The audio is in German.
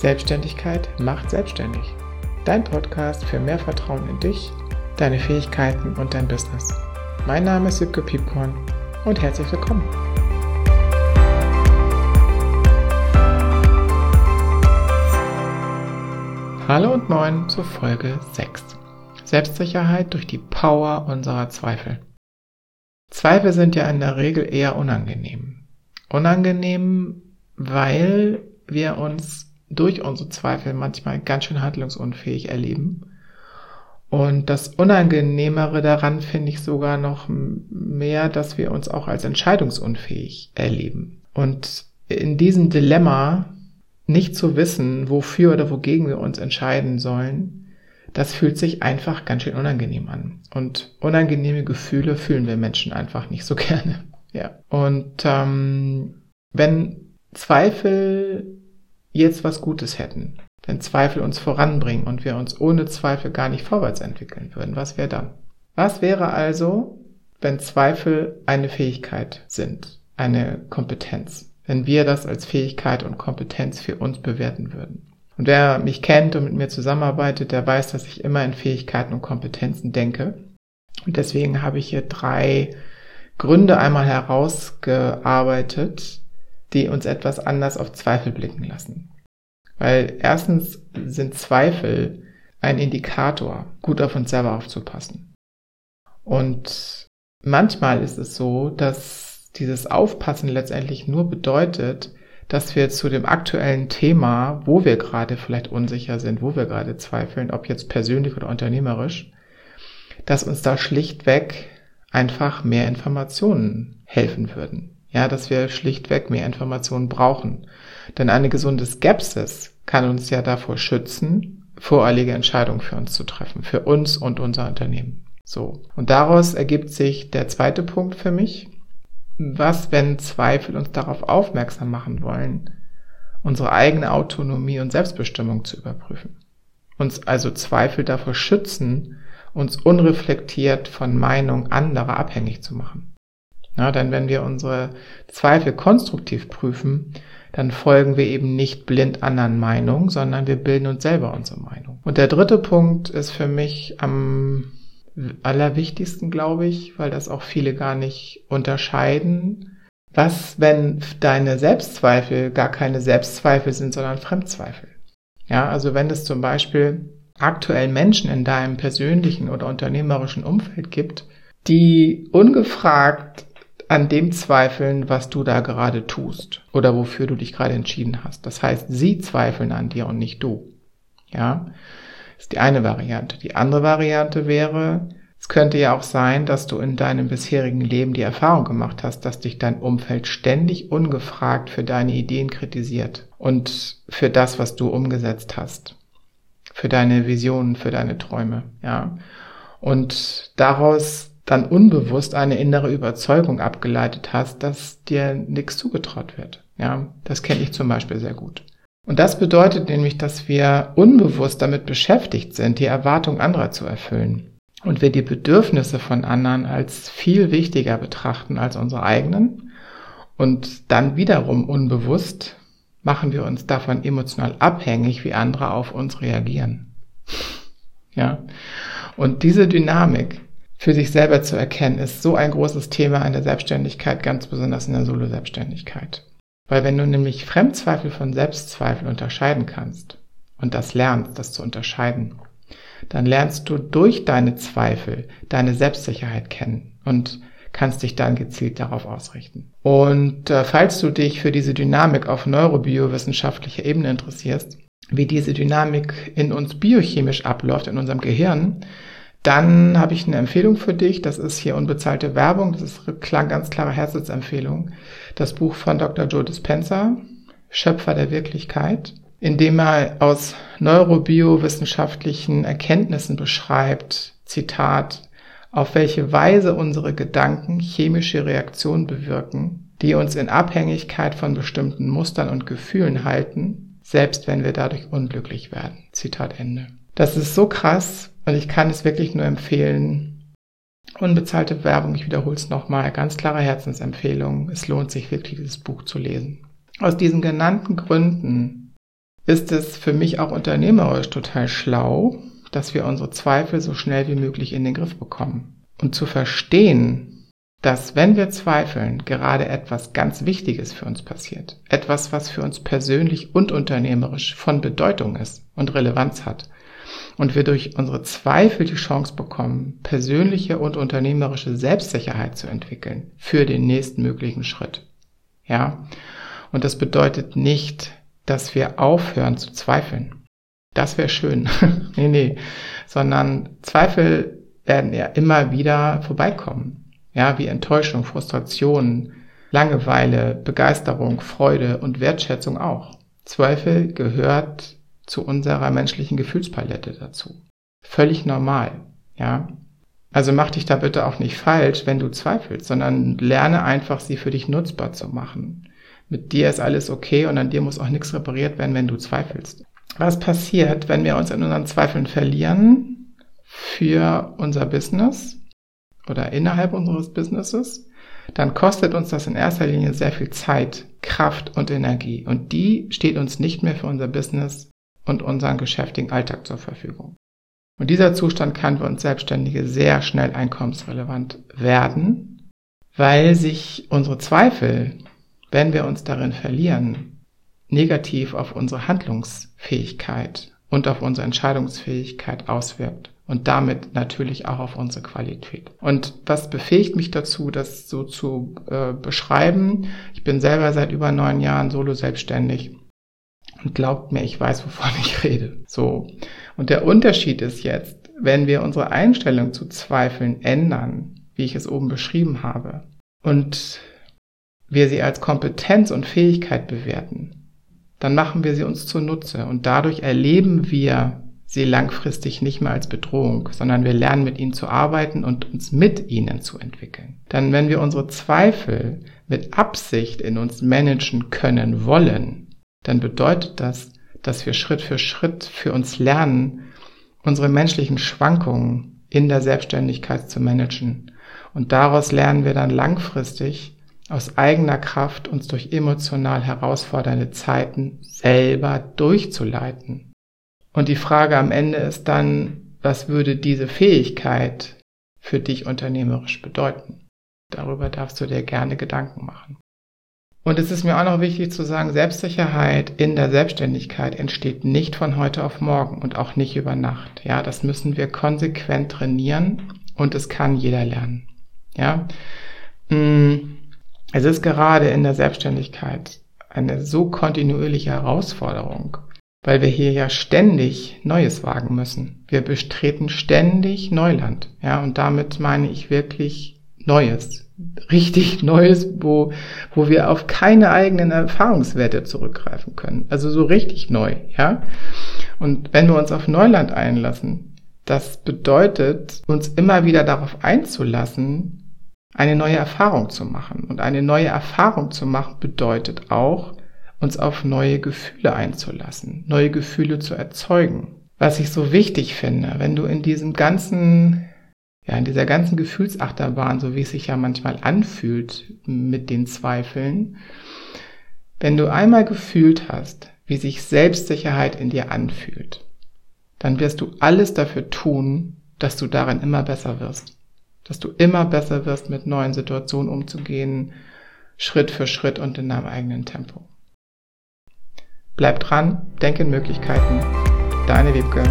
Selbstständigkeit macht selbstständig. Dein Podcast für mehr Vertrauen in dich, deine Fähigkeiten und dein Business. Mein Name ist Sipke Piepkorn und herzlich willkommen. Hallo und moin zur Folge 6. Selbstsicherheit durch die Power unserer Zweifel. Zweifel sind ja in der Regel eher unangenehm. Unangenehm, weil wir uns durch unsere Zweifel manchmal ganz schön handlungsunfähig erleben. Und das Unangenehmere daran finde ich sogar noch mehr, dass wir uns auch als entscheidungsunfähig erleben. Und in diesem Dilemma nicht zu wissen, wofür oder wogegen wir uns entscheiden sollen, das fühlt sich einfach ganz schön unangenehm an. Und unangenehme Gefühle fühlen wir Menschen einfach nicht so gerne. Ja. Und ähm, wenn Zweifel jetzt was Gutes hätten, wenn Zweifel uns voranbringen und wir uns ohne Zweifel gar nicht vorwärts entwickeln würden, was wäre dann? Was wäre also, wenn Zweifel eine Fähigkeit sind, eine Kompetenz, wenn wir das als Fähigkeit und Kompetenz für uns bewerten würden? Und wer mich kennt und mit mir zusammenarbeitet, der weiß, dass ich immer in Fähigkeiten und Kompetenzen denke. Und deswegen habe ich hier drei Gründe einmal herausgearbeitet, die uns etwas anders auf Zweifel blicken lassen. Weil erstens sind Zweifel ein Indikator, gut auf uns selber aufzupassen. Und manchmal ist es so, dass dieses Aufpassen letztendlich nur bedeutet, dass wir zu dem aktuellen Thema, wo wir gerade vielleicht unsicher sind, wo wir gerade zweifeln, ob jetzt persönlich oder unternehmerisch, dass uns da schlichtweg einfach mehr Informationen helfen würden. Ja, dass wir schlichtweg mehr Informationen brauchen. Denn eine gesunde Skepsis kann uns ja davor schützen, voreilige Entscheidungen für uns zu treffen, für uns und unser Unternehmen. So. Und daraus ergibt sich der zweite Punkt für mich. Was, wenn Zweifel uns darauf aufmerksam machen wollen, unsere eigene Autonomie und Selbstbestimmung zu überprüfen? Uns also Zweifel davor schützen, uns unreflektiert von Meinung anderer abhängig zu machen. Ja, denn wenn wir unsere Zweifel konstruktiv prüfen, dann folgen wir eben nicht blind anderen Meinungen, sondern wir bilden uns selber unsere Meinung. Und der dritte Punkt ist für mich am allerwichtigsten, glaube ich, weil das auch viele gar nicht unterscheiden. Was, wenn deine Selbstzweifel gar keine Selbstzweifel sind, sondern Fremdzweifel? Ja, also wenn es zum Beispiel aktuell Menschen in deinem persönlichen oder unternehmerischen Umfeld gibt, die ungefragt an dem zweifeln, was du da gerade tust oder wofür du dich gerade entschieden hast. Das heißt, sie zweifeln an dir und nicht du. Ja, das ist die eine Variante. Die andere Variante wäre, es könnte ja auch sein, dass du in deinem bisherigen Leben die Erfahrung gemacht hast, dass dich dein Umfeld ständig ungefragt für deine Ideen kritisiert und für das, was du umgesetzt hast, für deine Visionen, für deine Träume, ja. Und daraus dann unbewusst eine innere Überzeugung abgeleitet hast, dass dir nichts zugetraut wird. Ja, das kenne ich zum Beispiel sehr gut. Und das bedeutet nämlich, dass wir unbewusst damit beschäftigt sind, die Erwartung anderer zu erfüllen. Und wir die Bedürfnisse von anderen als viel wichtiger betrachten als unsere eigenen. Und dann wiederum unbewusst machen wir uns davon emotional abhängig, wie andere auf uns reagieren. Ja. Und diese Dynamik, für sich selber zu erkennen, ist so ein großes Thema in der Selbstständigkeit, ganz besonders in der Solo-Selbstständigkeit. Weil wenn du nämlich Fremdzweifel von Selbstzweifel unterscheiden kannst und das lernst, das zu unterscheiden, dann lernst du durch deine Zweifel deine Selbstsicherheit kennen und kannst dich dann gezielt darauf ausrichten. Und äh, falls du dich für diese Dynamik auf neurobiowissenschaftlicher Ebene interessierst, wie diese Dynamik in uns biochemisch abläuft, in unserem Gehirn, dann habe ich eine Empfehlung für dich. Das ist hier unbezahlte Werbung. Das ist eine ganz klare Herzensempfehlung. Das Buch von Dr. Joe Dispenza, Schöpfer der Wirklichkeit, in dem er aus neurobiowissenschaftlichen Erkenntnissen beschreibt, Zitat, auf welche Weise unsere Gedanken chemische Reaktionen bewirken, die uns in Abhängigkeit von bestimmten Mustern und Gefühlen halten, selbst wenn wir dadurch unglücklich werden. Zitat Ende. Das ist so krass, und ich kann es wirklich nur empfehlen. Unbezahlte Werbung, ich wiederhole es nochmal, ganz klare Herzensempfehlung. Es lohnt sich wirklich, dieses Buch zu lesen. Aus diesen genannten Gründen ist es für mich auch unternehmerisch total schlau, dass wir unsere Zweifel so schnell wie möglich in den Griff bekommen. Und zu verstehen, dass wenn wir zweifeln, gerade etwas ganz Wichtiges für uns passiert. Etwas, was für uns persönlich und unternehmerisch von Bedeutung ist und Relevanz hat. Und wir durch unsere Zweifel die Chance bekommen, persönliche und unternehmerische Selbstsicherheit zu entwickeln für den nächsten möglichen Schritt. Ja. Und das bedeutet nicht, dass wir aufhören zu zweifeln. Das wäre schön. nee, nee. Sondern Zweifel werden ja immer wieder vorbeikommen. Ja, wie Enttäuschung, Frustration, Langeweile, Begeisterung, Freude und Wertschätzung auch. Zweifel gehört zu unserer menschlichen Gefühlspalette dazu. Völlig normal, ja. Also mach dich da bitte auch nicht falsch, wenn du zweifelst, sondern lerne einfach, sie für dich nutzbar zu machen. Mit dir ist alles okay und an dir muss auch nichts repariert werden, wenn du zweifelst. Was passiert, wenn wir uns in unseren Zweifeln verlieren für unser Business oder innerhalb unseres Businesses? Dann kostet uns das in erster Linie sehr viel Zeit, Kraft und Energie. Und die steht uns nicht mehr für unser Business und unseren geschäftigen Alltag zur Verfügung. Und dieser Zustand kann für uns Selbstständige sehr schnell einkommensrelevant werden, weil sich unsere Zweifel wenn wir uns darin verlieren, negativ auf unsere Handlungsfähigkeit und auf unsere Entscheidungsfähigkeit auswirkt und damit natürlich auch auf unsere Qualität. Und was befähigt mich dazu, das so zu äh, beschreiben? Ich bin selber seit über neun Jahren solo selbstständig und glaubt mir, ich weiß, wovon ich rede. So. Und der Unterschied ist jetzt, wenn wir unsere Einstellung zu Zweifeln ändern, wie ich es oben beschrieben habe, und wir sie als Kompetenz und Fähigkeit bewerten, dann machen wir sie uns zunutze und dadurch erleben wir sie langfristig nicht mehr als Bedrohung, sondern wir lernen mit ihnen zu arbeiten und uns mit ihnen zu entwickeln. Dann, wenn wir unsere Zweifel mit Absicht in uns managen können wollen, dann bedeutet das, dass wir Schritt für Schritt für uns lernen, unsere menschlichen Schwankungen in der Selbstständigkeit zu managen. Und daraus lernen wir dann langfristig, aus eigener Kraft uns durch emotional herausfordernde Zeiten selber durchzuleiten. Und die Frage am Ende ist dann, was würde diese Fähigkeit für dich unternehmerisch bedeuten? Darüber darfst du dir gerne Gedanken machen. Und es ist mir auch noch wichtig zu sagen, Selbstsicherheit in der Selbstständigkeit entsteht nicht von heute auf morgen und auch nicht über Nacht. Ja, das müssen wir konsequent trainieren und es kann jeder lernen. Ja, mm. Es ist gerade in der Selbstständigkeit eine so kontinuierliche Herausforderung, weil wir hier ja ständig Neues wagen müssen. Wir betreten ständig Neuland, ja, und damit meine ich wirklich Neues, richtig Neues, wo, wo wir auf keine eigenen Erfahrungswerte zurückgreifen können. Also so richtig neu, ja. Und wenn wir uns auf Neuland einlassen, das bedeutet, uns immer wieder darauf einzulassen, eine neue Erfahrung zu machen. Und eine neue Erfahrung zu machen bedeutet auch, uns auf neue Gefühle einzulassen, neue Gefühle zu erzeugen. Was ich so wichtig finde, wenn du in diesem ganzen, ja, in dieser ganzen Gefühlsachterbahn, so wie es sich ja manchmal anfühlt mit den Zweifeln, wenn du einmal gefühlt hast, wie sich Selbstsicherheit in dir anfühlt, dann wirst du alles dafür tun, dass du darin immer besser wirst dass du immer besser wirst, mit neuen Situationen umzugehen, Schritt für Schritt und in deinem eigenen Tempo. Bleib dran, denk in Möglichkeiten. Deine Wiebke.